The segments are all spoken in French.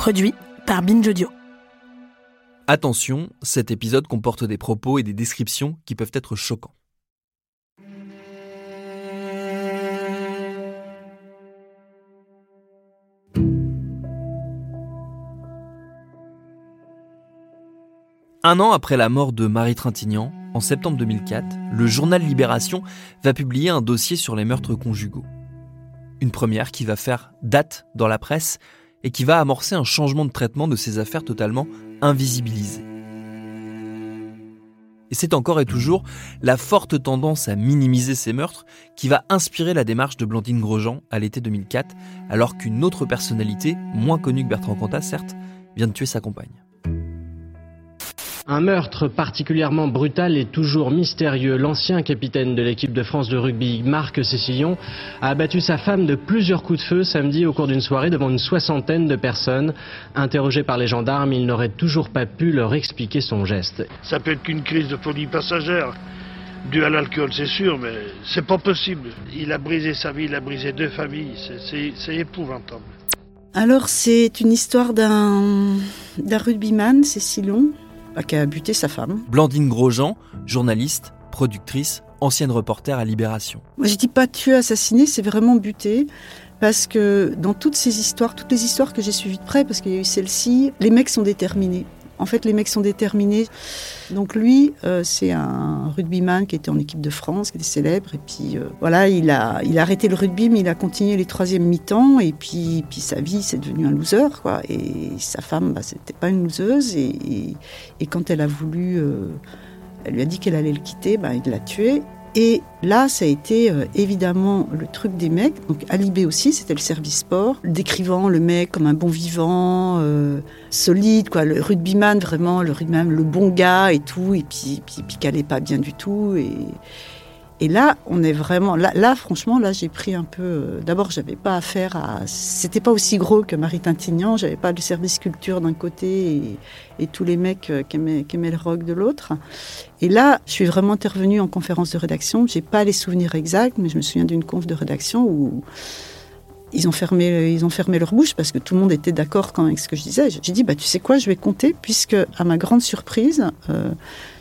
Produit par Binge. Attention, cet épisode comporte des propos et des descriptions qui peuvent être choquants. Un an après la mort de Marie Trintignant, en septembre 2004, le journal Libération va publier un dossier sur les meurtres conjugaux. Une première qui va faire date dans la presse et qui va amorcer un changement de traitement de ces affaires totalement invisibilisées. Et c'est encore et toujours la forte tendance à minimiser ces meurtres qui va inspirer la démarche de Blandine Grosjean à l'été 2004, alors qu'une autre personnalité, moins connue que Bertrand Cantat certes, vient de tuer sa compagne. Un meurtre particulièrement brutal et toujours mystérieux. L'ancien capitaine de l'équipe de France de rugby, Marc Cécillon, a abattu sa femme de plusieurs coups de feu samedi au cours d'une soirée devant une soixantaine de personnes. Interrogé par les gendarmes, il n'aurait toujours pas pu leur expliquer son geste. Ça peut être qu'une crise de folie passagère, due à l'alcool, c'est sûr, mais c'est pas possible. Il a brisé sa vie, il a brisé deux familles, c'est- épouvantable. Alors, c'est une histoire d'un d'un rugbyman, Cécilon, bah, qui a buté sa femme. Blandine Grosjean, journaliste, productrice, ancienne reporter à Libération. Moi, je dis pas tuer, assassiner, c'est vraiment buter. Parce que dans toutes ces histoires, toutes les histoires que j'ai suivies de près, parce qu'il y a eu celle-ci, les mecs sont déterminés. En fait, les mecs sont déterminés. Donc lui, euh, c'est un rugbyman qui était en équipe de France, qui était célèbre. Et puis euh, voilà, il a, il a arrêté le rugby, mais il a continué les troisièmes mi-temps. Et puis, puis sa vie, c'est devenu un loser, quoi. Et sa femme, bah, c'était pas une loseuse. Et quand elle a voulu, euh, elle lui a dit qu'elle allait le quitter, bah, il l'a tué. Et là, ça a été euh, évidemment le truc des mecs. Donc Alibé aussi, c'était le service sport, décrivant le mec comme un bon vivant, euh, solide, quoi, le rugbyman vraiment, le rugbyman, le bon gars et tout, et puis puis, puis allait pas bien du tout. Et là, on est vraiment là, franchement, là, j'ai pris un peu. euh, D'abord, j'avais pas affaire à. C'était pas aussi gros que Marie Tintignan. J'avais pas le service culture d'un côté et, tous les mecs euh, qui aimaient, le rock de l'autre. Et là, je suis vraiment intervenue en conférence de rédaction. J'ai pas les souvenirs exacts, mais je me souviens d'une conf de rédaction où ils ont fermé, ils ont fermé leur bouche parce que tout le monde était d'accord avec ce que je disais. J'ai dit, bah tu sais quoi, je vais compter puisque à ma grande surprise, euh,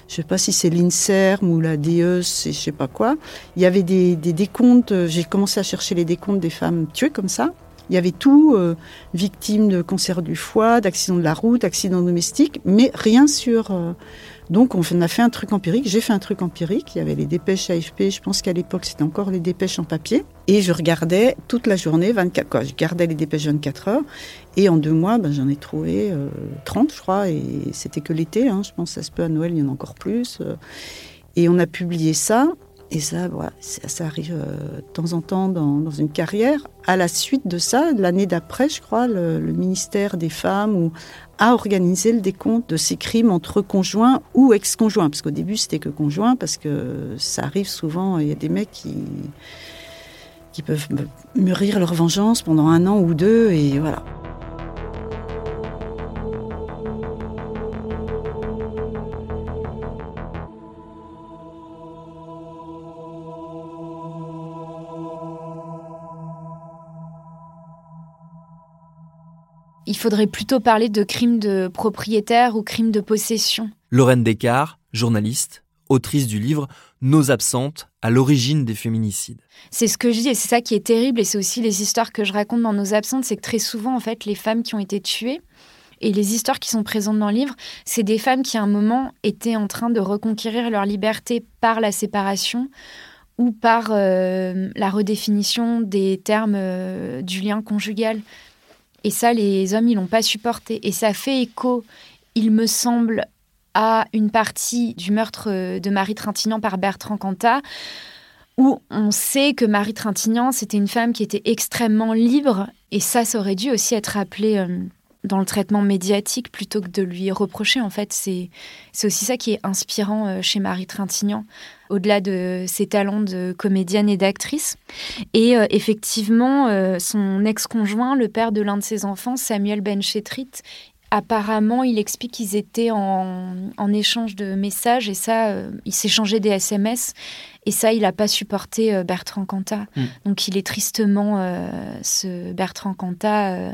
je sais pas si c'est l'Inserm ou la DES, et je sais pas quoi, il y avait des, des décomptes. euh, J'ai commencé à chercher les décomptes des femmes tuées comme ça. Il y avait tout, euh, victimes de cancer du foie, d'accidents de la route, accidents domestiques, mais rien sur. euh, donc on a fait un truc empirique, j'ai fait un truc empirique, il y avait les dépêches AFP, je pense qu'à l'époque c'était encore les dépêches en papier, et je regardais toute la journée, 24, quoi, je gardais les dépêches 24 heures, et en deux mois ben, j'en ai trouvé euh, 30 je crois, et c'était que l'été, hein, je pense que ça se peut à Noël, il y en a encore plus, euh, et on a publié ça, et ça, ça, arrive euh, de temps en temps dans, une carrière. À la suite de ça, l'année d'après, je crois, le, ministère des Femmes a organisé le décompte de ces crimes entre conjoints ou ex-conjoints. Parce qu'au début, c'était que conjoints, parce que ça arrive souvent, il y a des mecs qui, qui peuvent mûrir leur vengeance pendant un an ou deux, et voilà. Faudrait plutôt parler de crimes de propriétaire ou crimes de possession. Lorraine Descartes, journaliste, autrice du livre Nos absentes, à l'origine des féminicides. C'est ce que je dis et c'est ça qui est terrible et c'est aussi les histoires que je raconte dans Nos absentes, c'est que très souvent en fait les femmes qui ont été tuées et les histoires qui sont présentes dans le livre, c'est des femmes qui à un moment étaient en train de reconquérir leur liberté par la séparation ou par euh, la redéfinition des termes euh, du lien conjugal. Et ça, les hommes, ils l'ont pas supporté. Et ça fait écho, il me semble, à une partie du meurtre euh, de Marie Trintignant par Bertrand Cantat, où on sait que Marie Trintignant, c'était une femme qui était extrêmement libre, et ça, ça aurait dû aussi être appelé euh, dans le traitement médiatique plutôt que de lui reprocher. En fait, c'est aussi ça qui est inspirant euh, chez Marie Trintignant, au-delà de ses talents de comédienne et d'actrice. Et euh, effectivement, son ex-conjoint, le père de l'un de ses enfants, Samuel Benchetrit, Apparemment, il explique qu'ils étaient en, échange de messages et ça, euh, ils s'échangeaient des SMS et ça, il n'a pas supporté euh, Bertrand Cantat. Hmm. Donc, il est tristement euh, ce Bertrand Cantat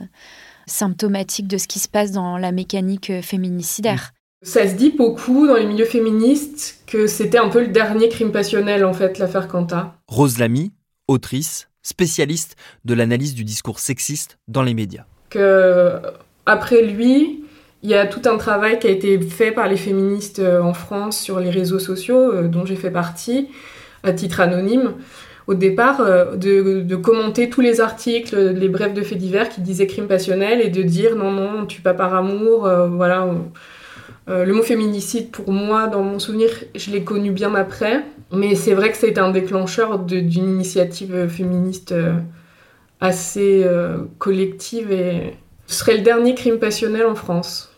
symptomatique de ce qui se passe dans la mécanique féminicidaire. Ça se dit beaucoup dans les milieux féministes que c'était un peu le dernier crime passionnel en fait, l'affaire Cantat. Rose Lamy, autrice, spécialiste de l'analyse du discours sexiste dans les médias. Que après lui, il y a tout un travail qui a été fait par les féministes euh, en France sur les réseaux sociaux, euh, dont j'ai fait partie, à titre anonyme, au départ, euh, de, commenter tous les articles, les brefs de faits divers qui disaient crime passionnel et de dire non, non, on tue pas par amour, voilà. le mot féminicide, pour moi, dans mon souvenir, je l'ai connu bien après, mais c'est vrai que ça a été un déclencheur d'une initiative féministe assez collective et ce serait le dernier crime passionnel en France.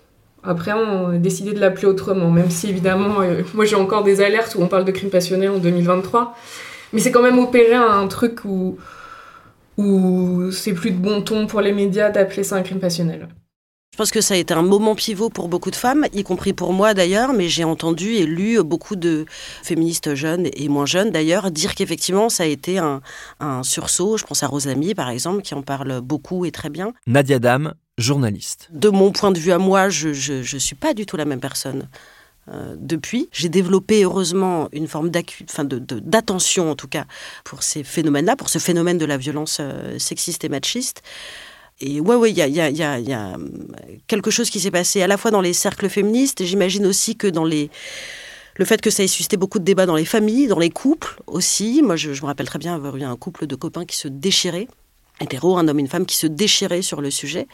Après, on a décidé de l'appeler autrement, même si évidemment, euh, moi j'ai encore des alertes où on parle de crime passionnel en 2023. Mais c'est quand même opéré un truc où, où c'est plus de bon ton pour les médias d'appeler ça un crime passionnel. Je pense que ça a été un moment pivot pour beaucoup de femmes, y compris pour moi d'ailleurs, mais j'ai entendu et lu beaucoup de féministes jeunes et moins jeunes d'ailleurs dire qu'effectivement ça a été un, sursaut. Je pense à Rosamie par exemple, qui en parle beaucoup et très bien. Nadia Dame, journaliste. De mon point de vue à moi, je ne suis pas du tout la même personne. Euh, depuis. J'ai développé heureusement une forme d'attention en tout cas pour ces phénomènes-là, pour ce phénomène de la violence euh, sexiste et machiste. Et ouais, ouais, il y a, quelque chose qui s'est passé à la fois dans les cercles féministes, et j'imagine aussi que dans les le fait que ça ait suscité beaucoup de débats dans les familles, dans les couples aussi. Moi, je, me rappelle très bien avoir eu un couple de copains qui se déchiraient, hétéro, un homme et une femme qui se déchiraient sur le sujet.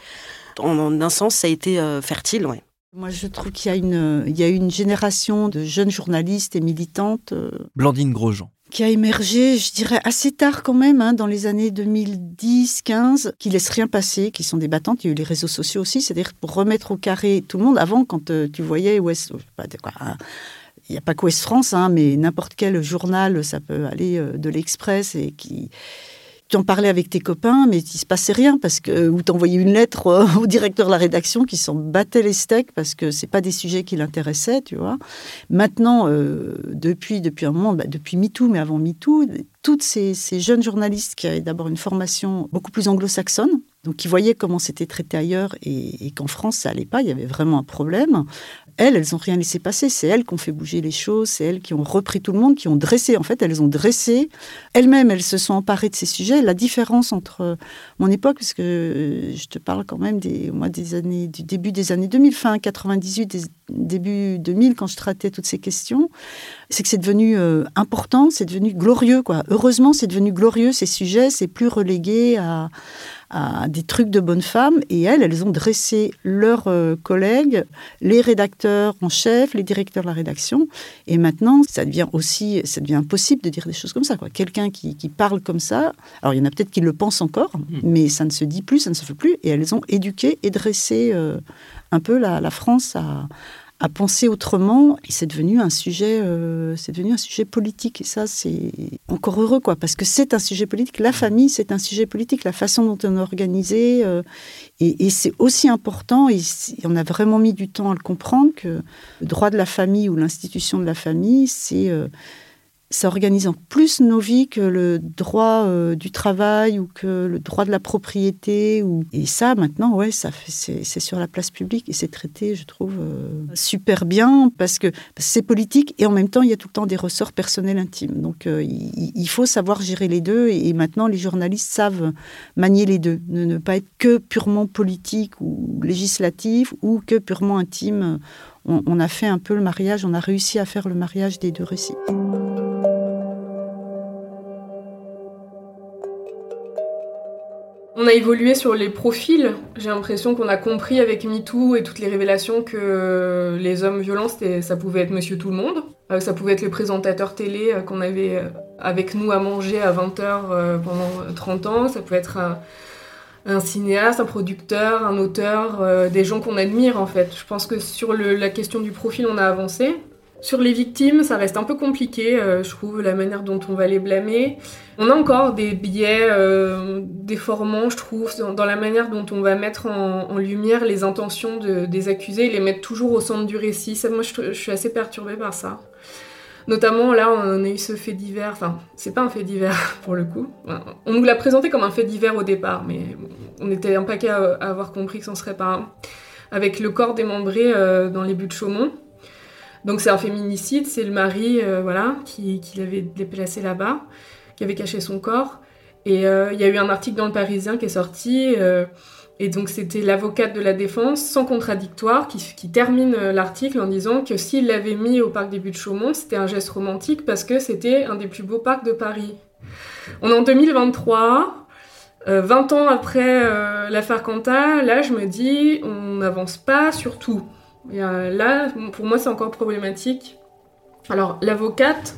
En, un sens, ça a été euh, fertile, ouais. Moi, je trouve qu'il y a une, il y a une génération de jeunes journalistes et militantes. Euh, Blandine Grosjean qui a émergé, je dirais, assez tard quand même, hein, dans les années 2010-15, qui laissent rien passer, qui sont des battantes. Il y a eu les réseaux sociaux aussi, c'est-à-dire pour remettre au carré tout le monde. Avant, quand euh, tu voyais Ouest, hein, il n'y a pas qu'Ouest France, hein, mais n'importe quel journal, ça peut aller euh, de l'Express et qui tu parlais avec tes copains, mais il se passait rien parce que ou t'envoyais une lettre euh, au directeur de la rédaction qui s'en battait les steaks parce que c'est pas des sujets qui l'intéressaient, tu vois. Maintenant, euh, depuis depuis un moment, bah, depuis MeToo, mais avant MeToo, toutes ces, jeunes journalistes qui avaient d'abord une formation beaucoup plus anglo-saxonne, donc qui voyaient comment c'était traité ailleurs et, qu'en France ça allait pas, il y avait vraiment un problème elles, elles n'ont rien laissé passer. C'est elles qui ont fait bouger les choses, c'est elles qui ont repris tout le monde, qui ont dressé. En fait, elles ont dressé. Elles-mêmes, elles se sont emparées de ces sujets. La différence entre mon époque, parce que euh, je te parle quand même des, moi, des années, du début des années 2000, fin 98, début 2000, quand je traitais toutes ces questions, c'est que c'est devenu euh, important, c'est devenu glorieux. Quoi. Heureusement, c'est devenu glorieux, ces sujets. C'est plus relégué à à des trucs de bonnes femmes. Et elles, elles ont dressé leurs euh, collègues, les rédacteurs en chef, les directeurs de la rédaction. Et maintenant, ça devient aussi, ça devient impossible de dire des choses comme ça. Quelqu'un qui, qui, parle comme ça, alors il y en a peut-être qui le pensent encore, hmm. mais ça ne se dit plus, ça ne se fait plus. Et elles ont éduqué et dressé euh, un peu la, France à à penser autrement. Et c'est devenu un sujet, euh, c'est devenu un sujet politique. Et ça, c'est encore heureux, quoi, parce que c'est un sujet politique. La famille, c'est un sujet politique. La façon dont on est organisé, euh, et, c'est aussi important. Et on a vraiment mis du temps à le comprendre que le droit de la famille ou l'institution de la famille, c'est euh, ça organise en plus nos vies que le droit euh, du travail ou que le droit de la propriété. Ou... Et ça, maintenant, ouais, ça c'est, sur la place publique et c'est traité, je trouve, euh, super bien parce que c'est politique et en même temps, il y a tout le temps des ressorts personnels intimes. Donc, euh, il, faut savoir gérer les deux et, maintenant, les journalistes savent manier les deux. Ne, ne pas être que purement politique ou législatif ou que purement intime. on a fait un peu le mariage, on a réussi à faire le mariage des deux récits. On a évolué sur les profils. J'ai l'impression qu'on a compris avec MeToo et toutes les révélations que les hommes violents, ça pouvait être monsieur tout le monde. Euh, ça pouvait être le présentateur télé euh, qu'on avait euh, avec nous à manger à 20h pendant 30 ans, ça peut être un, cinéaste, un producteur, un auteur, des gens qu'on admire en fait. Je pense que sur la question du profil, on a avancé. Sur les victimes, ça reste un peu compliqué, euh, je trouve, la manière dont on va les blâmer. On a encore des biais euh, déformants, je trouve, dans, la manière dont on va mettre en, lumière les intentions des accusés les mettre toujours au centre du récit. moi, je, suis assez perturbée par ça. Notamment, là, on a eu ce fait divers. Enfin, c'est pas un fait divers pour le coup. On nous l'a présenté comme un fait divers au départ, mais on était un paquet à, avoir compris que ce serait pas un. Avec le corps démembré euh, dans les buts de Chaumont. Donc c'est un féminicide, c'est le mari euh, voilà, qui, l'avait déplacé là-bas, qui avait caché son corps. Et euh, il y a eu un article dans le Parisien qui est sorti, euh, et donc c'était l'avocate de la défense, sans contradictoire, qui, termine l'article en disant que s'il l'avait mis au parc des Buttes de Chaumont, c'était un geste romantique parce que c'était un des plus beaux parcs de Paris. On est en 2023, 20 ans après l'affaire Quanta, là je me dis, on n'avance pas sur tout. Là, pour moi, c'est encore problématique. Alors, l'avocate,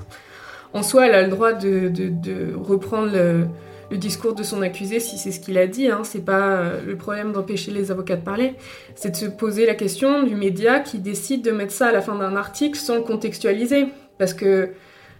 en soi, elle a le droit de, reprendre le, discours de son accusé si c'est ce qu'il a dit. Hein. C'est pas euh, le problème d'empêcher les avocats de parler. C'est de se poser la question du média qui décide de mettre ça à la fin d'un article sans contextualiser. Parce que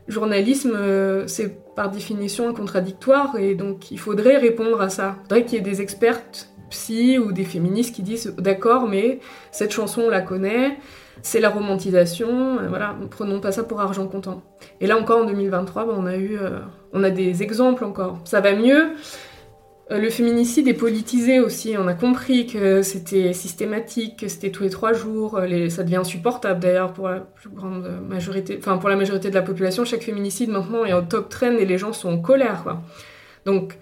journalisme, euh, c'est par définition contradictoire et donc il faudrait répondre à ça. Il faudrait qu'il y ait des expertes psy ou des féministes qui disent d'accord, mais cette chanson on la connaît, c'est la romantisation, euh, voilà, prenons pas ça pour argent comptant. Et là encore en 2023, bah, on a eu, euh, on a des exemples encore. Ça va mieux. Euh, le féminicide est politisé aussi. On a compris que c'était systématique, que c'était tous les trois jours. Ça devient insupportable d'ailleurs pour la plus grande majorité, enfin pour la majorité de la population. Chaque féminicide maintenant est en top trend et les gens sont en colère. Quoi. Donc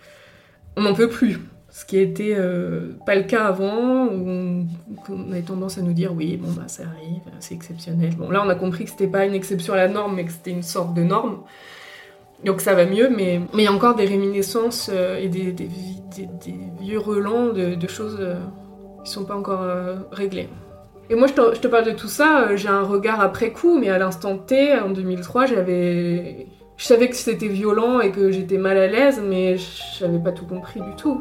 on n'en peut plus. Ce qui n'était euh, pas le cas avant, où on, avait tendance à nous dire oui, bon, bah, ça arrive, c'est exceptionnel. Bon, là, on a compris que c'était pas une exception à la norme, mais que c'était une sorte de norme. Donc ça va mieux, mais il y a encore des réminiscences euh, et des, vieux relents de, choses euh, qui sont pas encore réglées. Et moi, je te, parle de tout ça, j'ai un regard après coup, mais à l'instant T, en 2003, j'avais. Je savais que c'était violent et que j'étais mal à l'aise, mais je n'avais pas tout compris du tout.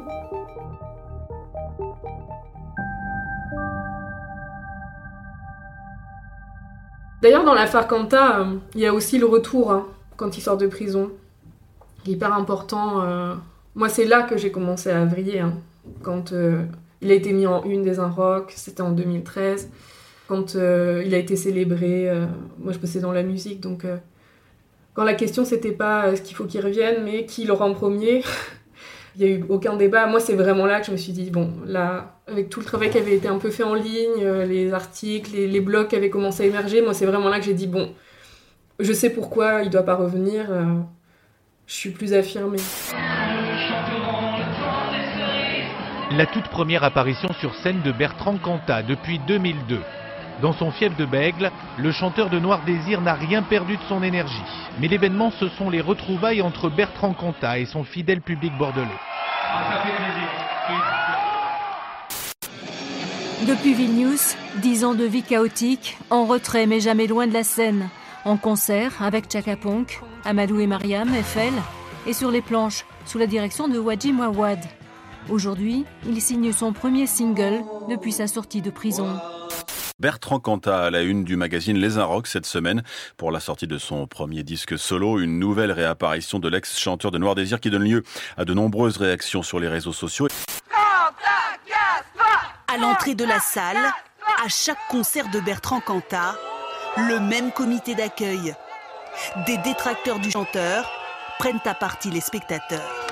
D'ailleurs, dans l'affaire Kanta, euh, il y a aussi le retour hein, quand il sort de prison. Hyper important. Euh. Moi, c'est là que j'ai commencé à vriller. Hein. Quand euh, il a été mis en une des Inrocks, c'était en 2013. Quand il a été célébré, moi je bossais dans la musique, donc quand la question c'était pas est-ce qu'il faut qu'il revienne, mais qui l'aura en premier, il n'y a eu aucun débat. Moi, c'est vraiment là que je me suis dit, bon, là, avec tout le travail qui avait été un peu fait en ligne, euh, les articles, les, blogs qui avaient commencé à émerger, moi, c'est vraiment là que j'ai dit, bon, je sais pourquoi il ne doit pas revenir, euh, je suis plus affirmée. La toute première apparition sur scène de Bertrand Cantat depuis 2002. Dans son fief de Bègle, le chanteur de Noir Désir n'a rien perdu de son énergie. Mais l'événement, ce sont les retrouvailles entre Bertrand Cantat et son fidèle public bordelais. Depuis Vilnius, dix ans de vie chaotique, en retrait mais jamais loin de la scène, en concert avec Chaka Ponk, Amadou et Mariam, Eiffel, et sur les planches, sous la direction de Wajim Wawad. Aujourd'hui, il signe son premier single depuis sa sortie de prison. Bertrand Cantat à la une du magazine Les Inrocks cette semaine pour la sortie de son premier disque solo, une nouvelle réapparition de l'ex-chanteur de Noir Désir qui donne lieu à de nombreuses réactions sur les réseaux sociaux. À l'entrée de la salle, à chaque concert de Bertrand Cantat, le même comité d'accueil. Des détracteurs du chanteur prennent à partie les spectateurs.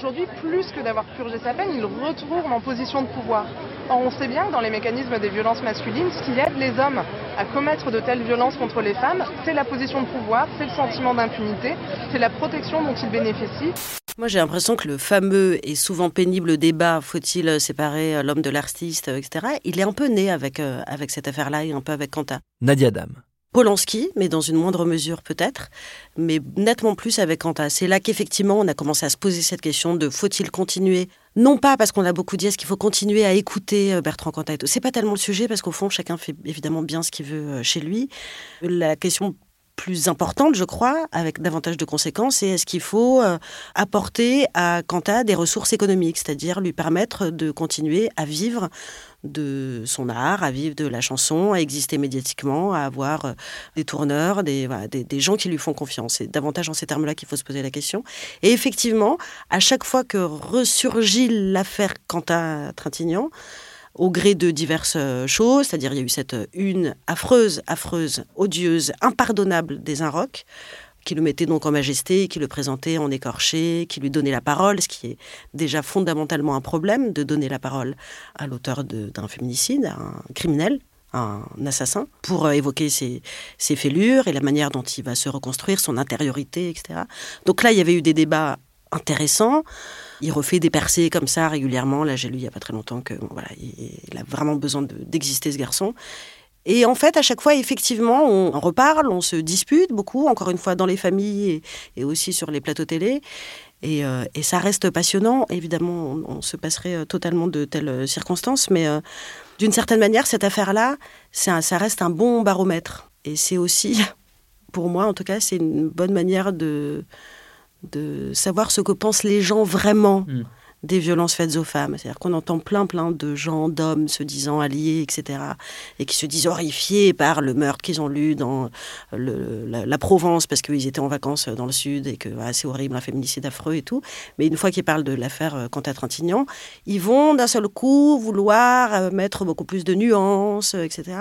Aujourd'hui, plus que d'avoir purgé sa peine, il retourne en position de pouvoir. Or, on sait bien que dans les mécanismes des violences masculines, ce qui aide les hommes à commettre de telles violences contre les femmes, c'est la position de pouvoir, c'est le sentiment d'impunité, c'est la protection dont ils bénéficient. Moi, j'ai l'impression que le fameux et souvent pénible débat faut-il séparer euh, l'homme de l'artiste, euh, etc., il est un peu né avec, euh, avec cette affaire-là et un peu avec Quentin. Nadia Dame. Polanski, mais dans une moindre mesure peut-être, mais nettement plus avec Quentin. C'est là qu'effectivement on a commencé à se poser cette question de faut-il continuer? Non pas parce qu'on a beaucoup dit est-ce qu'il faut continuer à écouter euh, Bertrand Cantat C'est pas tellement le sujet parce qu'au fond chacun fait évidemment bien ce qu'il veut euh, chez lui. La question plus importante, je crois, avec davantage de conséquences, c'est est-ce qu'il faut euh, apporter à Quanta des ressources économiques, c'est-à-dire lui permettre de continuer à vivre de son art, à vivre de la chanson, à exister médiatiquement, à avoir euh, des tourneurs, des, des, gens qui lui font confiance. C'est davantage en ces termes-là qu'il faut se poser la question. Et effectivement, à chaque fois que ressurgit l'affaire Quentin Trintignant, au gré de diverses euh, choses, c'est-à-dire il y a eu cette euh, une affreuse, affreuse, odieuse, impardonnable des Inrocks, qui le mettait donc en majesté, qui le présentait en écorché, qui lui donnait la parole, ce qui est déjà fondamentalement un problème de donner la parole à l'auteur d'un féminicide, à un criminel, un assassin, pour euh, évoquer ses, ses, fêlures et la manière dont il va se reconstruire, son intériorité, etc. Donc là, il y avait eu des débats intéressants. Il refait des percées comme ça régulièrement. Là, j'ai lu il n'y a pas très longtemps que voilà, il a vraiment besoin d'exister ce garçon. Et en fait, à chaque fois, effectivement, on reparle, on se dispute beaucoup, encore une fois dans les familles et, aussi sur les plateaux télé. Et, euh, ça reste passionnant. Évidemment, on, se passerait euh, totalement de telles euh, circonstances, mais d'une certaine manière, cette affaire-là, ça reste un bon baromètre. Et c'est aussi, pour moi en tout cas, c'est une bonne manière de, de savoir ce que pensent les gens vraiment. Mm des violences faites aux femmes. C'est-à-dire qu'on entend plein, plein de gens, d'hommes se disant alliés, etc., et qui se disent horrifiés par le meurtre qu'ils ont lu dans la, Provence parce qu'ils étaient en vacances dans le sud et que ah, c'est horrible, un féminicide affreux et tout. Mais une fois qu'ils parlent de l'affaire euh, Quentin Trintignant, ils vont d'un seul coup vouloir euh, mettre beaucoup plus de nuances, euh, etc.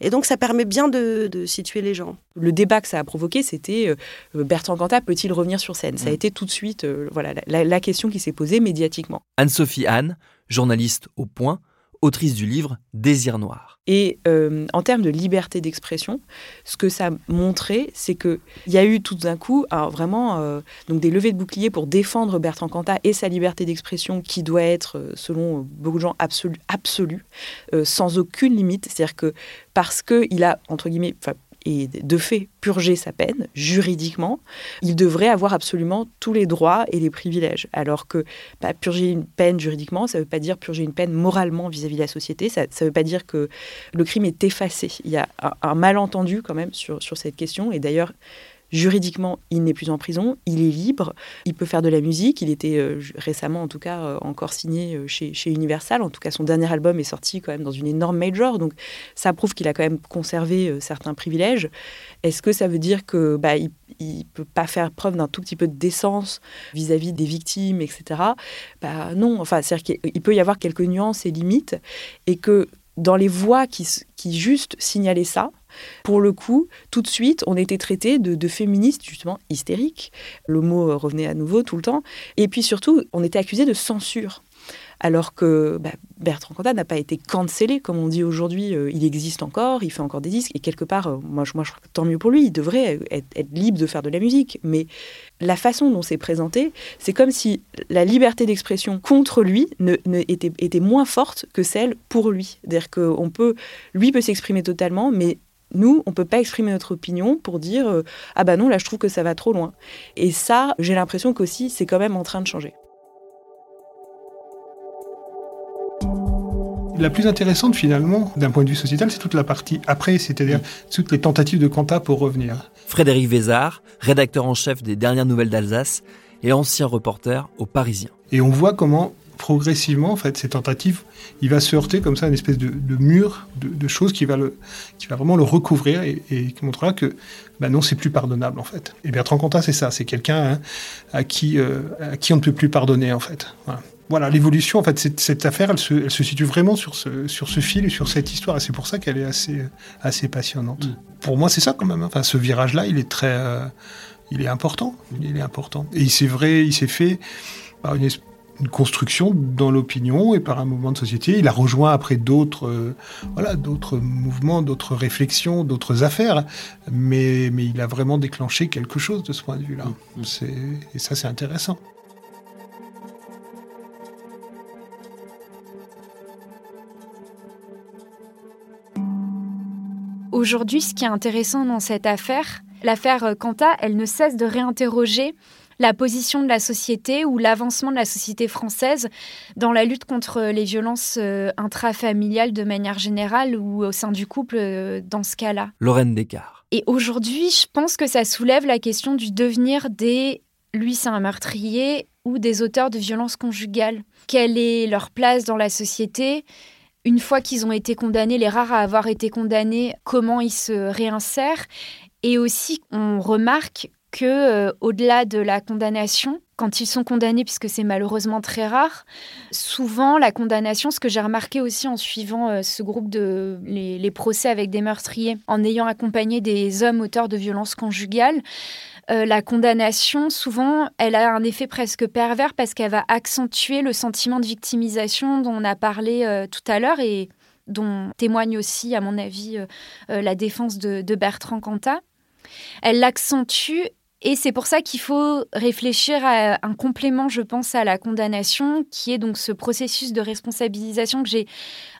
Et donc ça permet bien de, situer les gens. Le débat que ça a provoqué, c'était Bertrand Cantat peut-il revenir sur scène? Ça a mmh. été tout de suite voilà, la, la question qui s'est posée médiatiquement Anne-Sophie Anne, journaliste au point, autrice du livre Désir noir. Et euh, en termes de liberté d'expression, ce que ça a montré, c'est qu'il y a eu tout d'un coup vraiment euh, donc des levées de boucliers pour défendre Bertrand Cantat et sa liberté d'expression qui doit être, euh, selon beaucoup de gens, absolue, absolue sans aucune limite. C'est-à-dire que parce qu'il a, entre guillemets, et de fait purger sa peine juridiquement, il devrait avoir absolument tous les droits et les privilèges. Alors que purger une peine juridiquement, ça ne veut pas dire purger une peine moralement vis-à-vis de la société, ça ne veut pas dire que le crime est effacé. Il y a un, malentendu quand même sur, sur cette question. Et d'ailleurs, Juridiquement, il n'est plus en prison, il est libre, il peut faire de la musique. Il était euh, récemment, en tout cas, euh, encore signé euh, chez, Universal. En tout cas, son dernier album est sorti quand même dans une énorme major. Donc, ça prouve qu'il a quand même conservé certains privilèges. Est-ce que ça veut dire que bah, il, peut pas faire preuve d'un tout petit peu de décence vis-à-vis des victimes, etc. Bah, non. Enfin, c'est-à-dire qu'il peut y avoir quelques nuances et limites, et que dans les voix qui, qui juste signalaient ça, pour le coup, tout de suite, on était traité de, féministes justement hystériques. Le mot revenait à nouveau tout le temps. Et puis surtout, on était accusé de censure alors que bah, Bertrand Cantat n'a pas été cancellé, comme on dit aujourd'hui. Euh, il existe encore, il fait encore des disques, et quelque part, euh, moi, je, moi, tant mieux pour lui, il devrait être, libre de faire de la musique. Mais la façon dont c'est présenté, c'est comme si la liberté d'expression contre lui était, moins forte que celle pour lui. C'est-à-dire qu'on peut, lui peut s'exprimer totalement, mais nous, on peut pas exprimer notre opinion pour dire euh, ah bah non, là je trouve que ça va trop loin. Et ça, j'ai l'impression qu'aussi c'est quand même en train de changer. La plus intéressante finalement, d'un point de vue sociétal, c'est toute la partie après, c'est-à-dire toutes les tentatives de Quanta pour revenir. Frédéric Vézard, rédacteur en chef des dernières nouvelles d'Alsace et ancien reporter au Parisien. Et on voit comment progressivement, en fait, ces tentatives, il va se heurter comme ça une espèce de, mur de, choses qui va, le, qui va vraiment le recouvrir et, qui montrera que bah non, c'est plus pardonnable, en fait. Et Bertrand Cantat, c'est ça, c'est quelqu'un hein, à, qui, euh, à qui on ne peut plus pardonner, en fait. Voilà. L'évolution, en fait, cette, cette affaire, elle se, elle se, situe vraiment sur ce, sur ce fil et sur cette histoire, et c'est pour ça qu'elle est assez, assez passionnante. Mm. Pour moi, c'est ça quand même. Hein. Enfin, ce virage-là, il est très, euh, il est important. Il est important. Et c'est vrai, il s'est fait par une construction dans l'opinion et par un mouvement de société. Il a rejoint après d'autres euh, voilà, d'autres mouvements, d'autres réflexions, d'autres affaires, mais, mais il a vraiment déclenché quelque chose de ce point de vue-là. Mm. Et ça, c'est intéressant. Aujourd'hui, ce qui est intéressant dans cette affaire, l'affaire Quanta, elle ne cesse de réinterroger la position de la société ou l'avancement de la société française dans la lutte contre les violences euh, intrafamiliales de manière générale ou au sein du couple euh, dans ce cas-là. Lorraine Descartes. Et aujourd'hui, je pense que ça soulève la question du devenir des lui c'est un meurtrier ou des auteurs de violences conjugales. Quelle est leur place dans la société? Une fois qu'ils ont été condamnés, les rares à avoir été condamnés, comment ils se réinsèrent. Et aussi, on remarque que euh, au-delà de la condamnation, quand ils sont condamnés, puisque c'est malheureusement très rare, souvent la condamnation, ce que j'ai remarqué aussi en suivant euh, ce groupe de les, procès avec des meurtriers, en ayant accompagné des hommes auteurs de violences conjugales, euh, la condamnation, souvent, elle a un effet presque pervers parce qu'elle va accentuer le sentiment de victimisation dont on a parlé tout à l'heure et dont témoigne aussi, à mon avis, la défense de, de Bertrand Cantat. Elle l'accentue et c'est pour ça qu'il faut réfléchir à un complément, je pense, à la condamnation, qui est donc ce processus de responsabilisation que j'ai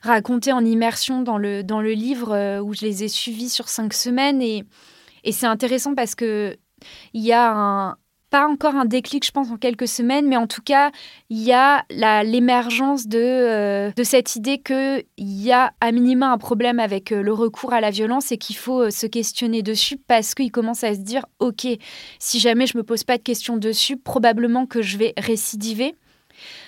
raconté en immersion dans le, dans le livre euh, où je les ai suivis sur cinq semaines. Et, et c'est intéressant parce que il y a un, pas encore un déclic, je pense, en quelques semaines, mais en tout cas, il y a l'émergence de, euh, de cette idée qu'il y a à minima un problème avec euh, le recours à la violence et qu'il faut euh, se questionner dessus parce qu'il commence à se dire, OK, si jamais je me pose pas de questions dessus, probablement que je vais récidiver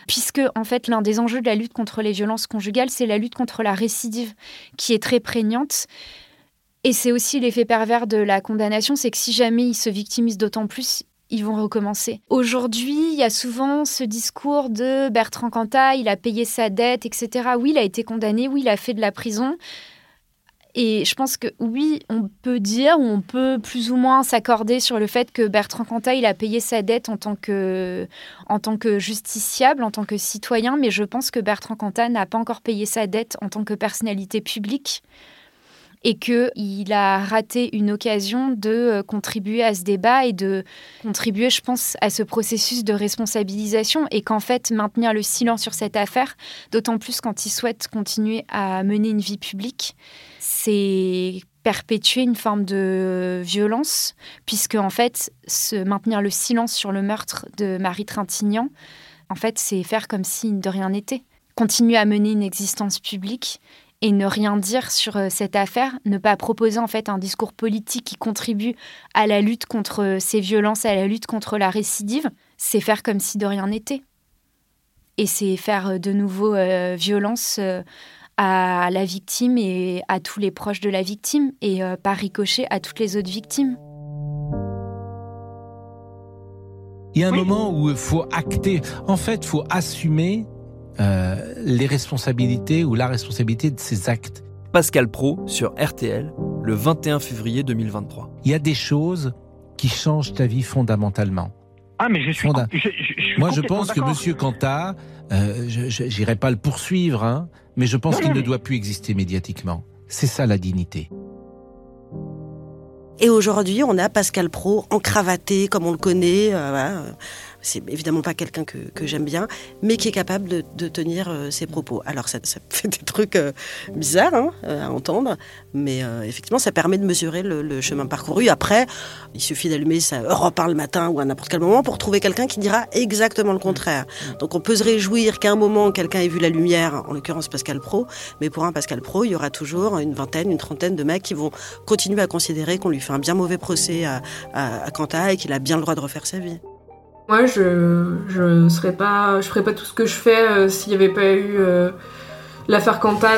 puisque en fait l'un des enjeux de la lutte contre les violences conjugales, c'est la lutte contre la récidive qui est très prégnante. Et c'est aussi l'effet pervers de la condamnation, c'est que si jamais il se victimise d'autant plus, ils vont recommencer. Aujourd'hui, il y a souvent ce discours de Bertrand Cantat, il a payé sa dette, etc. Oui, il a été condamné, oui, il a fait de la prison. Et je pense que oui, on peut dire, on peut plus ou moins s'accorder sur le fait que Bertrand Cantat, il a payé sa dette en tant que, en tant que justiciable, en tant que citoyen, mais je pense que Bertrand Cantat n'a pas encore payé sa dette en tant que personnalité publique et qu'il a raté une occasion de euh, contribuer à ce débat et de contribuer, je pense, à ce processus de responsabilisation et qu'en fait, maintenir le silence sur cette affaire, d'autant plus quand il souhaite continuer à mener une vie publique, c'est perpétuer une forme de violence, puisque en fait, se maintenir le silence sur le meurtre de Marie Trintignant, en fait, c'est faire comme si de rien n'était. Continuer à mener une existence publique et ne rien dire sur euh, cette affaire, ne pas proposer en fait un discours politique qui contribue à la lutte contre euh, ces violences, à la lutte contre la récidive, c'est faire comme si de rien n'était. Et c'est faire euh, de nouveau violence à la victime et à tous les proches de la victime et par ricochet à toutes les autres victimes. Il y a un moment où il faut acter, en fait, il faut assumer euh, les responsabilités ou la responsabilité de ses actes. Pascal Pro sur RTL le 21 février 2023. Il y a des choses qui changent ta vie fondamentalement. Ah mais je suis, moi je pense que Monsieur Cantat, euh, je n'irai pas le poursuivre, hein, mais je pense qu'il ne doit plus exister médiatiquement. C'est ça la dignité. Et aujourd'hui, on a Pascal Pro encravaté comme on le connaît, euh, c'est évidemment pas quelqu'un que, j'aime bien, mais qui est capable de, tenir euh, ses propos. Alors ça, fait des trucs euh, bizarres hein, euh, à entendre, mais effectivement ça permet de mesurer le, chemin parcouru. Après, il suffit d'allumer ça Europe le matin ou à n'importe quel moment pour trouver quelqu'un qui dira exactement le contraire. Donc on peut se réjouir qu'à un moment quelqu'un ait vu la lumière, en l'occurrence Pascal Pro, mais pour un Pascal Pro, il y aura toujours une vingtaine, une trentaine de mecs qui vont continuer à considérer qu'on lui fait un bien mauvais procès à, à, à Quentin et qu'il a bien le droit de refaire sa vie. Moi, je je serais pas, je ferais pas tout ce que je fais euh, s'il n'y avait pas eu euh, l'affaire Quentin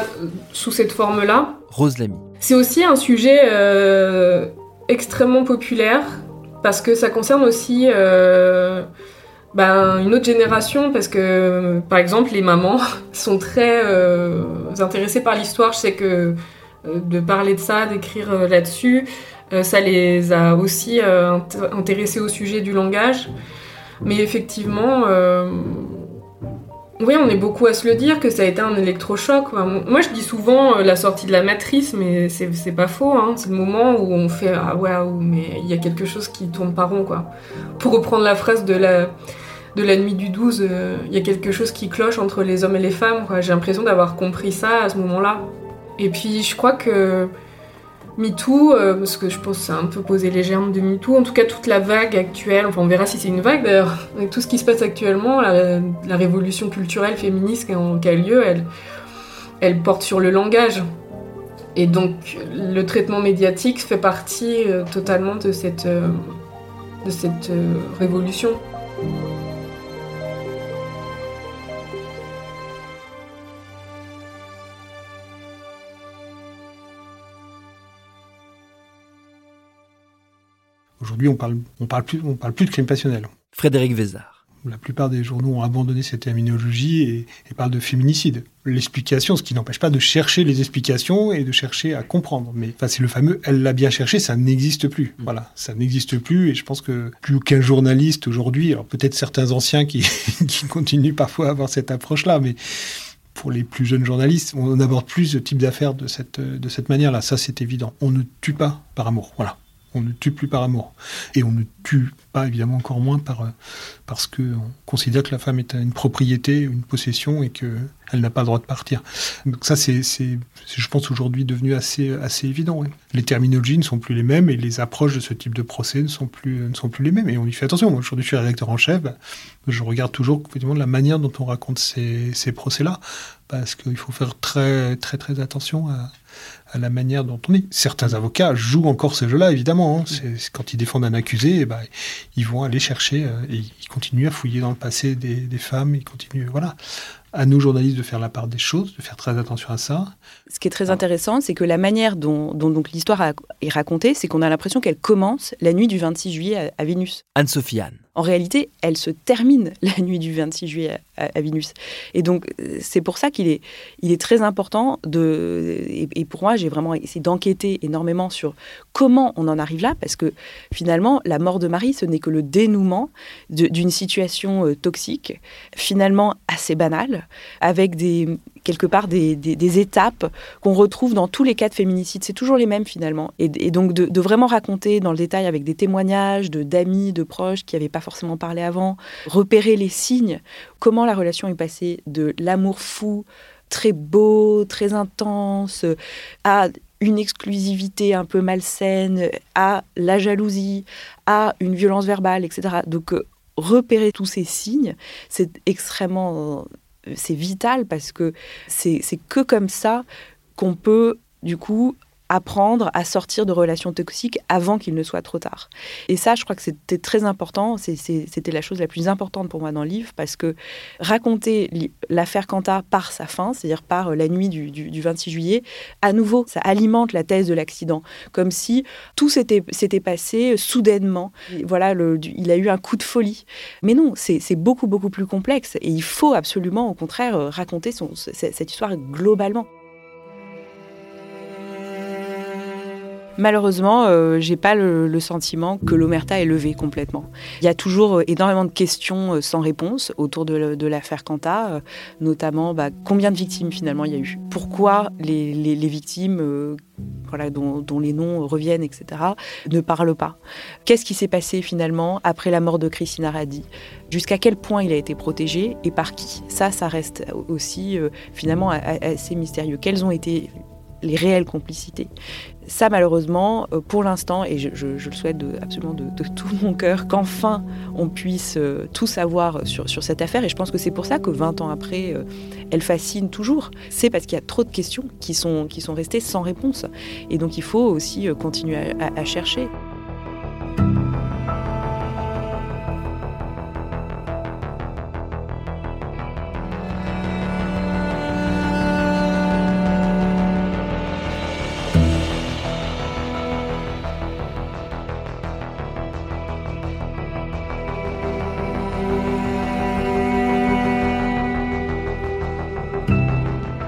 sous cette forme-là. Rose Lamy. C'est aussi un sujet euh, extrêmement populaire parce que ça concerne aussi ben, une autre génération parce que, par exemple, les mamans sont très intéressées par l'histoire. Je sais que de parler de ça, d'écrire là-dessus, ça les a aussi intéressés au sujet du langage. Mais effectivement, euh, oui, on est beaucoup à se le dire que ça a été un électrochoc. moi, je dis souvent euh, la sortie de la matrice, mais c'est pas faux. Hein. C'est le moment où on fait Ah, waouh, mais il y a quelque chose qui tourne pas rond, quoi. Pour reprendre la phrase de la, de la nuit du 12, euh, il y a quelque chose qui cloche entre les hommes et les femmes. J'ai l'impression d'avoir compris ça à ce moment-là. Et puis, je crois que MeToo, euh, parce que je pense que ça a un peu posé les germes de MeToo, en tout cas toute la vague actuelle, enfin on verra si c'est une vague d'ailleurs, tout ce qui se passe actuellement, la, révolution culturelle féministe qui a, lieu, elle, porte sur le langage. Et donc le traitement médiatique fait partie euh, totalement de cette, euh, de cette révolution. Aujourd'hui, on parle, on parle plus, on parle plus de crime passionnel. Frédéric Vézard. La plupart des journaux ont abandonné cette terminologie et, parlent de féminicide. L'explication, ce qui n'empêche pas de chercher les explications et de chercher à comprendre. Mais enfin, c'est le fameux elle l'a bien cherché, ça n'existe plus. Mm. Voilà, ça n'existe plus et je pense que plus aucun journaliste aujourd'hui, alors peut-être certains anciens qui, qui continuent parfois à avoir cette approche-là, mais pour les plus jeunes journalistes, on n'aborde plus ce type d'affaires de cette, de cette manière-là. Ça, c'est évident. On ne tue pas par amour. Voilà. On ne tue plus par amour. Et on ne tue pas, évidemment, encore moins par, euh, parce qu'on considère que la femme est une propriété, une possession et qu'elle n'a pas le droit de partir. Donc ça, c'est, je pense, aujourd'hui devenu assez, assez évident. Les terminologies ne sont plus les mêmes et les approches de ce type de procès ne sont plus, ne sont plus les mêmes. Et on y fait attention. Aujourd'hui, je suis rédacteur en chef. Je regarde toujours effectivement, la manière dont on raconte ces, ces procès-là parce qu'il faut faire très, très, très attention à la manière dont on est. Certains avocats jouent encore ce jeu-là, évidemment. Hein. Quand ils défendent un accusé, eh ben, ils vont aller chercher euh, et ils continuent à fouiller dans le passé des, des femmes. Ils continuent, voilà à nous journalistes de faire la part des choses, de faire très attention à ça. Ce qui est très intéressant, c'est que la manière dont, donc l'histoire est racontée, c'est qu'on a l'impression qu'elle commence la nuit du 26 juillet à, Vénus. Anne-Sophie Anne. En réalité, elle se termine la nuit du 26 juillet à, Vénus. Et donc, c'est pour ça qu'il est, il est très important de. Et, pour moi, j'ai vraiment essayé d'enquêter énormément sur comment on en arrive là, parce que finalement, la mort de Marie, ce n'est que le dénouement d'une situation euh, toxique, finalement assez banale, avec des, quelque part des, étapes qu'on retrouve dans tous les cas de féminicide. C'est toujours les mêmes finalement. Et, donc de, vraiment raconter dans le détail avec des témoignages de d'amis, de proches qui n'avaient pas forcément parlé avant, repérer les signes, comment la relation est passée de l'amour fou, très beau, très intense, à une exclusivité un peu malsaine, à la jalousie, à une violence verbale, etc. Donc euh, repérer tous ces signes, c'est extrêmement c'est vital parce que c'est que comme ça qu'on peut du coup apprendre à sortir de relations toxiques avant qu'il ne soit trop tard. Et ça, je crois que c'était très important, c'était la chose la plus importante pour moi dans le livre, parce que raconter l'affaire Quanta par sa fin, c'est-à-dire par la nuit du, 26 juillet, à nouveau, ça alimente la thèse de l'accident, comme si tout s'était passé soudainement. Voilà, il a eu un coup de folie. Mais non, c'est beaucoup, beaucoup plus complexe, et il faut absolument, au contraire, raconter son, cette histoire globalement. Malheureusement, euh, j'ai pas le, sentiment que l'omerta est levée complètement. Il y a toujours euh, énormément de questions euh, sans réponse autour de, l'affaire Quanta, notamment bah, combien de victimes finalement il y a eu, pourquoi les, victimes dont, les noms reviennent, etc., ne parlent pas? Qu'est-ce qui s'est passé finalement après la mort de Christina Radi? Jusqu'à quel point il a été protégé et par qui? Ça, ça reste aussi finalement assez mystérieux. Quelles ont été les réelles complicités. Ça, malheureusement, euh, pour l'instant, et je, le souhaite absolument de, tout mon cœur, qu'enfin on puisse euh, tout savoir sur, sur, cette affaire. Et je pense que c'est pour ça que 20 ans après, euh, elle fascine toujours. C'est parce qu'il y a trop de questions qui sont, qui sont restées sans réponse. Et donc il faut aussi continuer à chercher.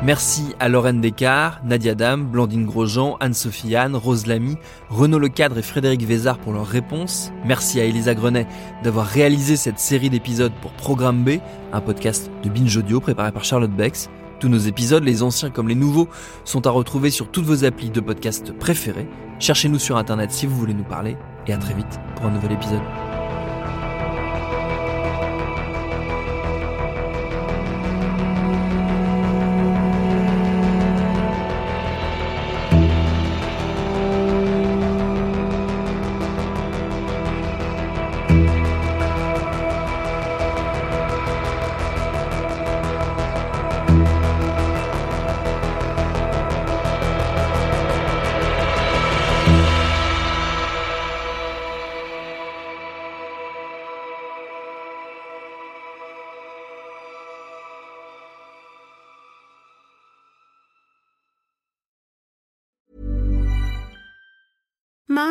Merci à Lorraine Descartes, Nadia Dam, Blandine Grosjean, Anne-Sophie Anne, Rose Lamy, Renaud Lecadre et Frédéric Vézard pour leurs réponses. Merci à Elisa Grenet d'avoir réalisé cette série d'épisodes pour Programme B, un podcast de Binge Audio préparé par Charlotte Bex. Tous nos épisodes, les anciens comme les nouveaux, sont à retrouver sur toutes vos applis de podcast préférés. Cherchez-nous sur Internet si vous voulez nous parler et à très vite pour un nouvel épisode.